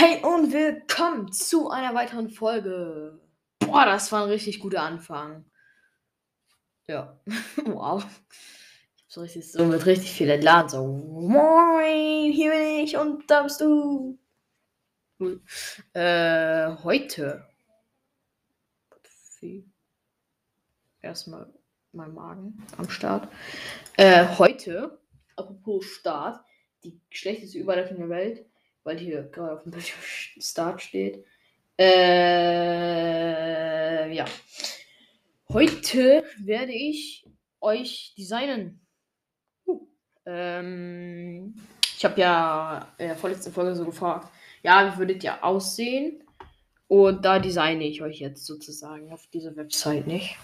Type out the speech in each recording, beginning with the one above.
Hey und willkommen zu einer weiteren Folge. Boah, das war ein richtig guter Anfang. Ja, wow. Ich hab so richtig so mit richtig viel entladen. So, moin, hier bin ich und da bist du. Cool. Äh, heute. Erstmal mein Magen am Start. Äh, heute, apropos Start, die schlechteste Überleitung der Welt weil hier gerade auf dem Bildschirm Start steht. Äh, ja. Heute werde ich euch designen. Uh, ähm, ich habe ja in der vorletzten Folge so gefragt, ja, wie würdet ihr aussehen? Und da designe ich euch jetzt sozusagen auf dieser Website nicht.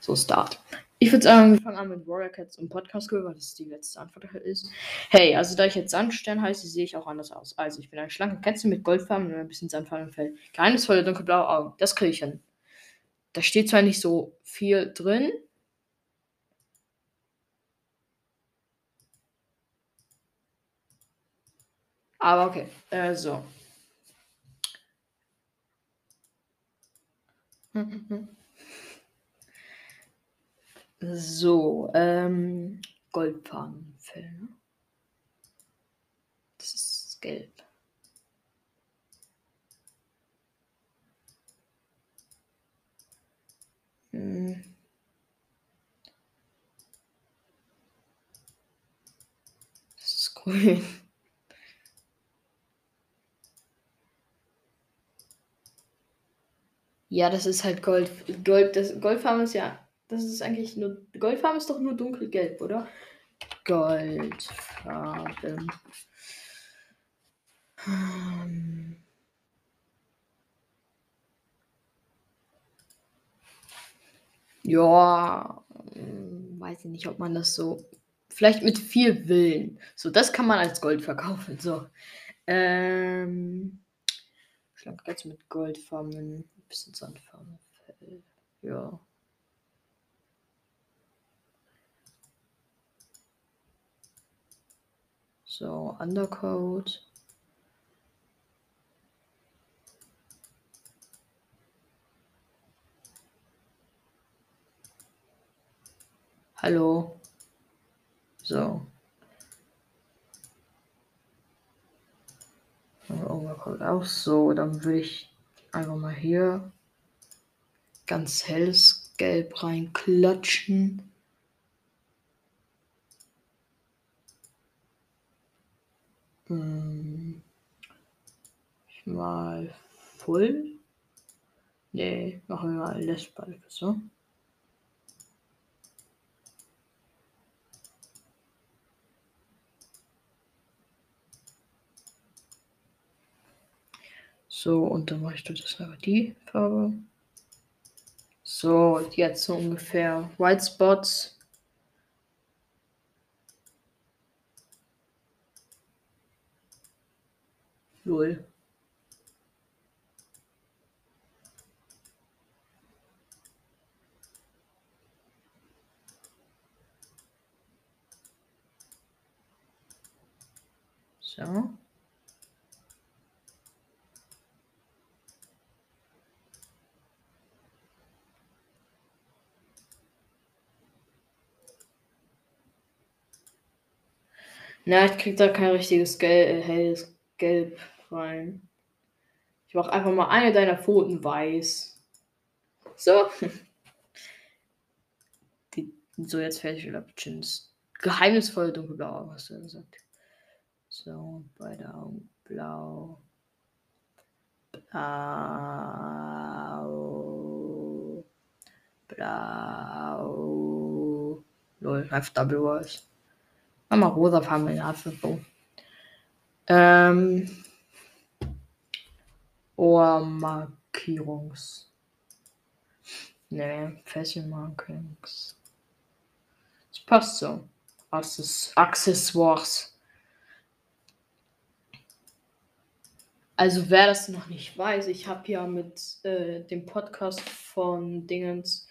So, Start. Ich würde sagen, wir fangen an mit Warrior Cats und Podcast Girl, weil das die letzte Antwort ist. Hey, also da ich jetzt Sandstern heiße, sehe ich auch anders aus. Also, ich bin eine schlanke Katze mit Goldfarben und ein bisschen Sandfarben im Fell. Geheimnisvolle dunkelblaue Augen. Das kriege ich hin. Da steht zwar nicht so viel drin. Aber okay, äh, so. So, ähm, Goldfarbenfell. Ne? Das ist gelb. Hm. Das ist grün. Ja, das ist halt Gold. Gold, das Goldfarben ist ja das ist eigentlich nur. Goldfarben ist doch nur dunkelgelb, oder? Goldfarben. Hm. Ja, weiß ich nicht, ob man das so. Vielleicht mit viel Willen. So, das kann man als Gold verkaufen. So. Ähm. Schlank jetzt mit Goldfarben. Bisschen Sandfarben. Ja. So, Undercode. Hallo. So. Overcode auch so. Dann würde ich einfach mal hier ganz helles Gelb reinklatschen. Hm. Ich mal Full. Nee, machen wir mal Lesbalke, so. So, und dann mache ich das aber die Farbe. So, jetzt so ungefähr White Spots. Null. So. Na, ich krieg da kein richtiges Gel äh, helles Gelb rein. Ich mache einfach mal eine deiner Pfoten weiß. So. Die, so, jetzt fertig wieder Chins. Geheimnisvolle dunkelblau, hast du gesagt. So, beide Augen blau. Blau. Blau. Lol, einfach Double Walls. Mach mal rosa Farben in der. Ähm. Ohrmarkierungs. Ne, Fesselmarkings. Das passt so. Accessoires. Also wer das noch nicht weiß, ich habe ja mit äh, dem Podcast von Dingens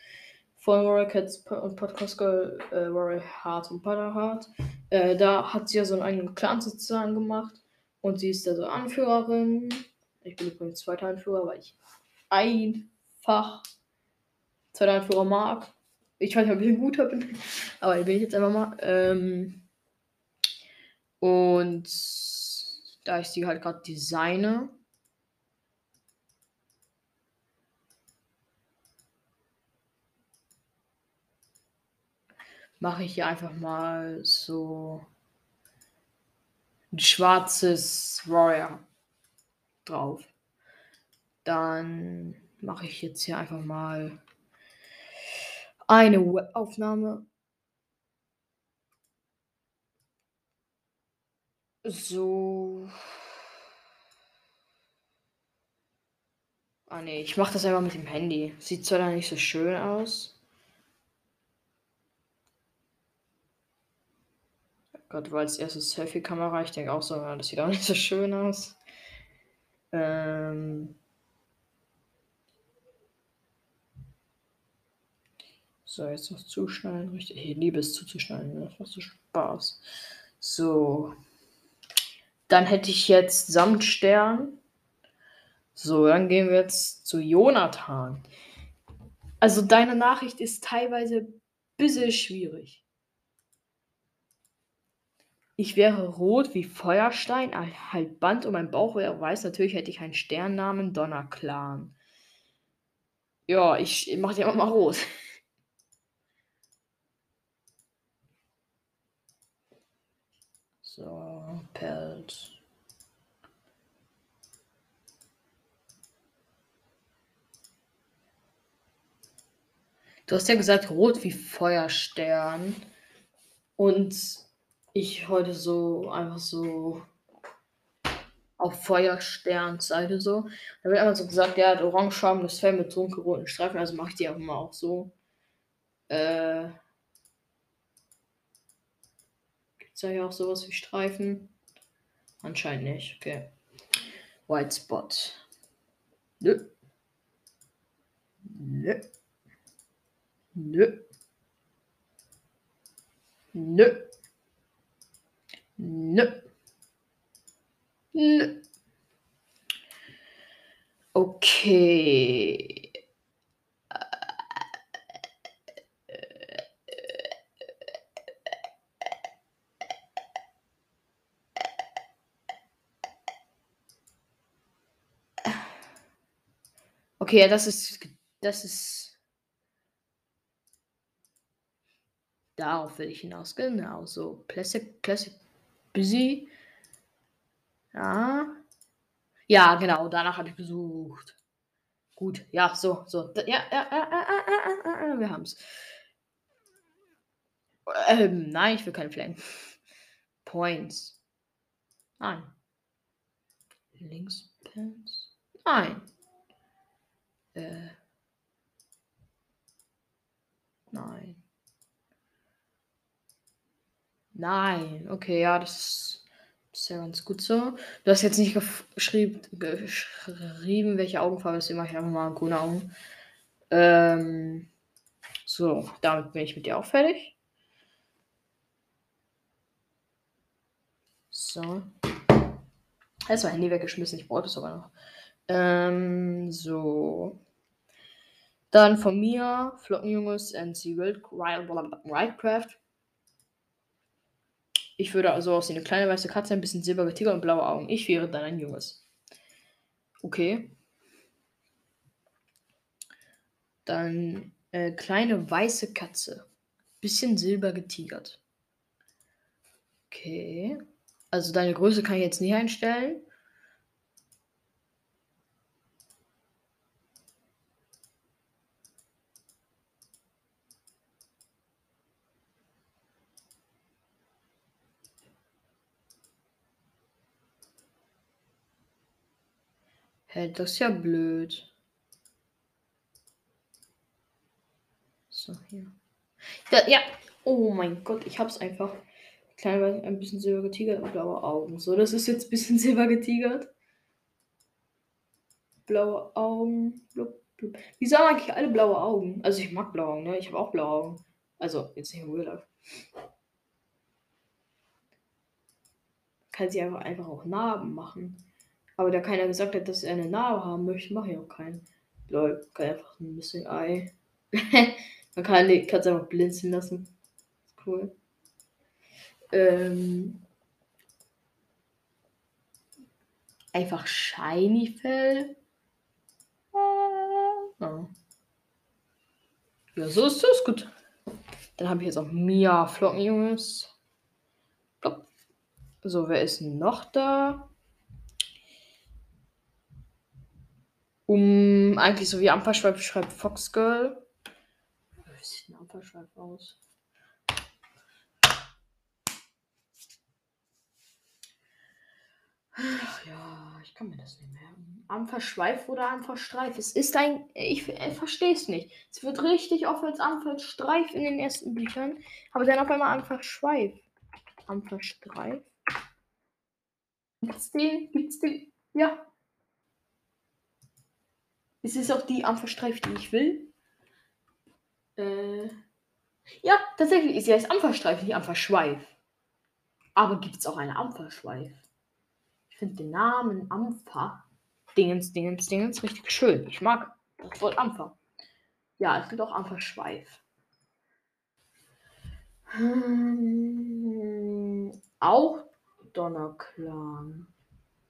von Warrior Cats und Podcast Girl, äh, Warrior Heart und Butter Heart, äh, da hat sie ja so einen eigenen Clan sozusagen gemacht Und sie ist also Anführerin. Ich bin übrigens zweiter Anführer, weil ich einfach zweiter Anführer mag. Ich weiß nicht, ob ich ein guter bin, aber ich bin jetzt einfach mal. Ähm, und da ich sie halt gerade designe, mache ich hier einfach mal so ein schwarzes Warrior drauf. Dann mache ich jetzt hier einfach mal eine Webaufnahme. So. Ah ne, ich mache das einfach mit dem Handy. Sieht zwar nicht so schön aus. Gott, weil als erstes Selfie-Kamera. Ich denke auch so, das sieht auch nicht so schön aus. Ähm. So, jetzt noch zuschneiden, richtig. Ich liebe es zuzuschneiden, das macht so Spaß. So. Dann hätte ich jetzt Samtstern. So, dann gehen wir jetzt zu Jonathan. Also deine Nachricht ist teilweise ein bisschen schwierig. Ich wäre rot wie Feuerstein, halt Band und mein Bauch wäre weiß. Natürlich hätte ich einen Sternnamen Donnerclan. Ja, ich, mache die einfach mal rot. So, Pelz. Du hast ja gesagt, rot wie Feuerstern. Und ich heute so einfach so auf Feuersternseite so. Da wird einfach so gesagt, der hat orangefarbenes Fell mit dunkelroten Streifen, also mache ich die einfach mal auch so. Äh, Gibt es da ja auch sowas wie Streifen? Anscheinend nicht, okay. White Spot. Nö. Nö. Nö. Nö. Nö. Nö. Okay. Okay, ja, das ist. Das ist. Darauf will ich hinaus. Genau, so. Classic, Classic Busy. Ja. Ja, genau, danach habe ich gesucht. Gut, ja, so, so. Ja, ja, ja, ja, ja wir haben es. Ähm, nein, ich will keine Flame. Points. Nein. Links Pins. Nein. Äh. Nein. Nein, okay, ja, das ist ja ganz gut so. Du hast jetzt nicht geschrieben, geschrieben welche Augenfarbe ist, mache ich einfach mal grüne Augen. Ähm, so, damit bin ich mit dir auch fertig. So. Jetzt mein Handy weggeschmissen, ich brauche es sogar noch. Ähm, so. Dann von mir, Flockenjunges, NC Wildcraft. Ich würde also aussehen, eine kleine weiße Katze, ein bisschen silberige Tiger und blaue Augen. Ich wäre dann ein Junges. Okay. Dann äh, kleine weiße Katze. Bisschen silber getigert. Okay. Also deine Größe kann ich jetzt nicht einstellen. Hä, das ist ja blöd. So, hier. Da, ja. Oh mein Gott, ich hab's einfach. Kleiner, ein bisschen silber getigert und blaue Augen. So, das ist jetzt ein bisschen silber getigert. Blaue Augen. Blub, blub. Wieso haben eigentlich alle blaue Augen? Also ich mag blaue Augen, ne? Ich habe auch blaue Augen. Also, jetzt nicht im Real kann sie einfach, einfach auch Narben machen. Aber da keiner gesagt hat, dass er eine Narbe haben möchte, mache ich auch keinen. Lol, kann einfach ein Missing Eye. Man kann es einfach blinzeln lassen. Cool. Ähm, einfach Shiny Fell. Ah. Ja, so ist das gut. Dann habe ich jetzt auch Mia Flocken, Jungs. So, wer ist noch da? Um, eigentlich so wie Ampferschweif schreibt Foxgirl. Wie sieht ein Ampferschweif aus? Ach ja, ich kann mir das nicht merken. Ampferschweif oder Ampferstreif? Es ist ein. Ich, ich verstehe es nicht. Es wird richtig oft als Ampferstreif in den ersten Büchern, aber dann auf einmal Ampferschweif. Ampferstreif. Gibt's den? Gibt's den? Ja. Ist es auch die Ampferstreif, die ich will? Äh. Ja, tatsächlich ist sie heißt Ampferstreif, nicht Ampferschweif. Aber gibt es auch eine Ampferschweif? Ich finde den Namen Ampfer, Dingens, Dingens, Dingens, richtig schön. Ich mag das Wort Ampfer. Ja, es gibt auch Ampferschweif. Hm, auch Donnerclan.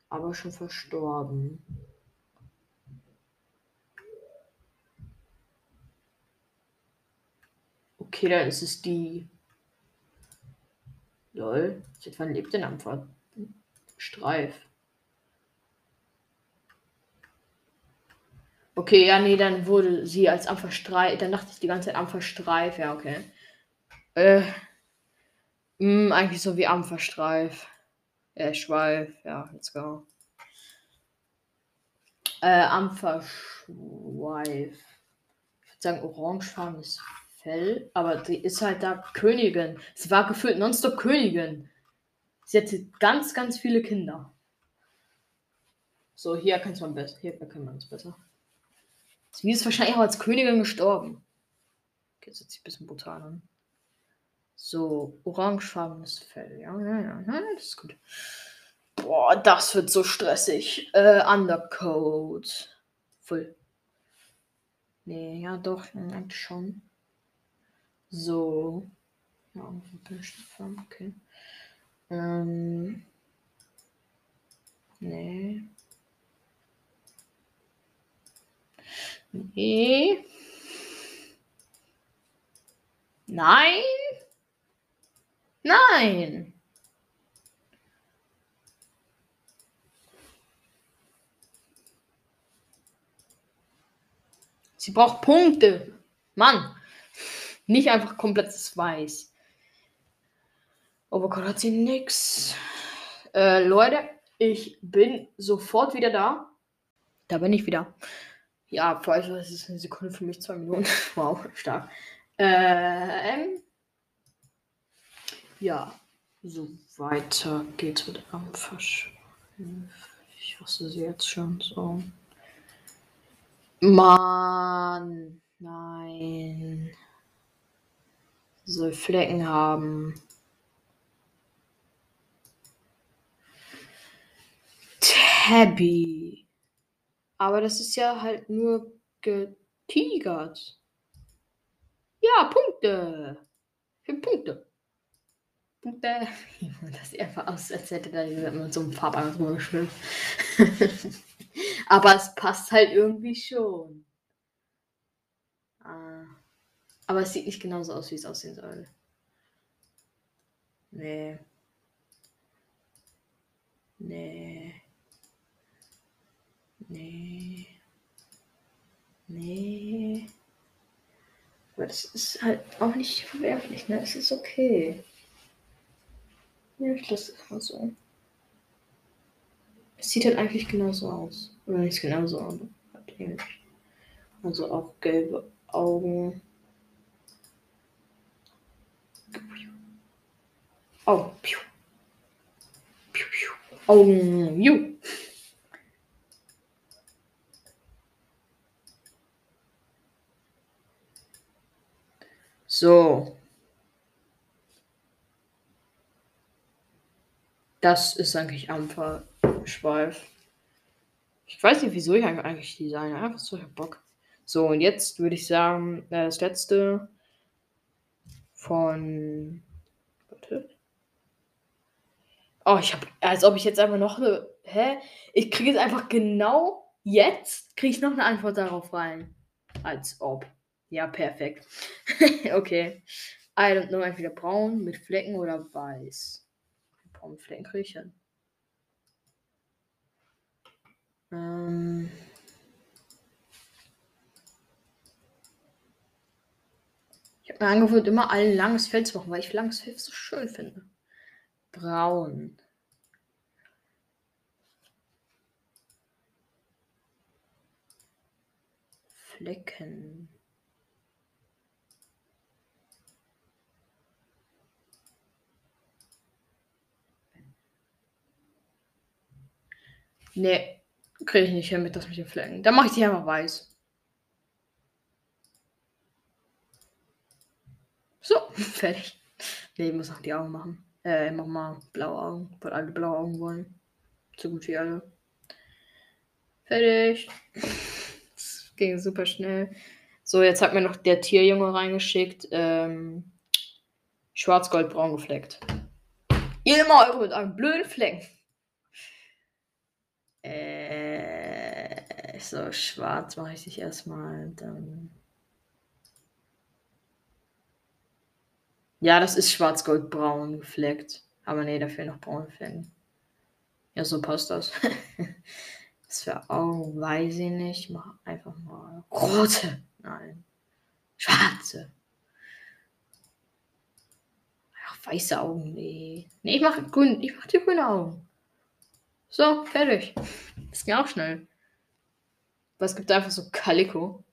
Aber schon verstorben. Okay, dann ist es die. Lol. Seit wann lebt denn Ampfer? Streif. Okay, ja, nee, dann wurde sie als Ampferstreif. Dann dachte ich die ganze Zeit Ampferstreif. Ja, okay. Äh. Mh, hm, eigentlich so wie Ampferstreif. Äh, Schweif, ja, let's go. Äh, Ampferschweif. Ich würde sagen, orangefarbenes Fell, aber die ist halt da Königin. Sie war gefühlt nonstop Königin. Sie hatte ganz, ganz viele Kinder. So, hier kann man besser. Hier kann man es besser. Sie ist wahrscheinlich auch als Königin gestorben. Okay, das hört sich ein bisschen brutal an. So, orangefarbenes Fell. Ja, ja, ja, ja, das ist gut. Boah, das wird so stressig. Äh, Undercoat. Voll. Nee, ja, doch, eigentlich schon. So. Ja, okay. Ähm. Nee. Nee. Nein. Nein. Sie braucht Punkte. Mann. Nicht einfach komplettes Weiß. Overcall hat sie nix. Äh, Leute, ich bin sofort wieder da. Da bin ich wieder. Ja, für euch ist es eine Sekunde, für mich zwei Minuten. wow, stark. Ähm, ja, so weiter geht's mit Amphasch. Ich hasse sie jetzt schon so. Mann, nein. Soll Flecken haben. Tabby. Aber das ist ja halt nur getigert. Ja, Punkte. Für Punkte. Punkte. Das einfach aus, als hätte da jemand mit so einem Farbangen drüber geschwimmt. Aber es passt halt irgendwie schon. Ah. Aber es sieht nicht genauso aus, wie es aussehen soll. Nee. Nee. Nee. Nee. Aber das ist halt auch nicht verwerflich, ne? Es ist okay. Ja, ich lasse es mal so. Es sieht halt eigentlich genauso aus. Oder nicht genauso, aber halt ähnlich. Also auch gelbe Augen. Oh, piu. Piu, piu. Augen, ju. So. Das ist eigentlich einfach Schweif. Ich weiß nicht, wieso ich eigentlich designe. Einfach so, ich hab Bock. So, und jetzt würde ich sagen, äh, das letzte von. Oh, ich habe, als ob ich jetzt einfach noch eine. Hä? Ich kriege jetzt einfach genau jetzt, kriege ich noch eine Antwort darauf rein. Als ob. Ja, perfekt. okay. I don't know, entweder braun mit Flecken oder weiß. Braun mit Flecken kriege ich hin. Ähm. Ich habe mir angewöhnt, immer ein langes Feld zu machen, weil ich langes Feld so schön finde. Braun. Flecken. Nee, kriege ich nicht hin mit das mit den Flecken. Dann mache ich die einfach weiß. So, fertig. Nee, ich muss noch die Augen machen. Äh, mach mal blaue Augen, weil alle blaue Augen wollen. So gut wie alle. Fertig. Das ging super schnell. So, jetzt hat mir noch der Tierjunge reingeschickt. Ähm, Schwarz-Gold-Braun gefleckt. Ihr immer eure mit einem blöden Fleck. Äh, so, schwarz mache ich dich erstmal. Dann. Ja, das ist schwarz-gold-braun gefleckt. Aber nee, dafür noch braun Flecken. Ja, so passt das. das für Augen weiß ich nicht. Mach einfach mal rote. Nein. Schwarze. Ach, weiße Augen, nee. Nee, ich mach grün. Ich mach die grüne Augen. So, fertig. Das ging auch schnell. Aber es gibt einfach so Calico.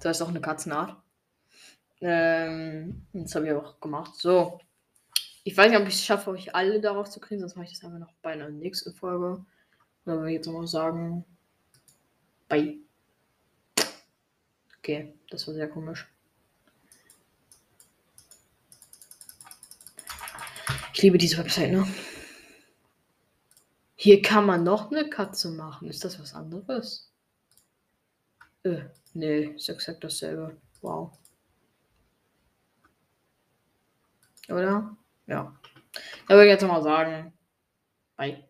Das ist auch eine Katzenart. Ähm, das habe ich auch gemacht. So. Ich weiß nicht, ob ich es schaffe, euch alle darauf zu kriegen, sonst mache ich das einfach noch bei einer nächsten Folge. Dann würde ich jetzt nochmal sagen. Bye. Okay, das war sehr komisch. Ich liebe diese Website, ne? Hier kann man noch eine Katze machen. Ist das was anderes? Äh, nee, ist exakt dasselbe. Wow. Oder? Ja. Da würde ich jetzt mal sagen. Bye.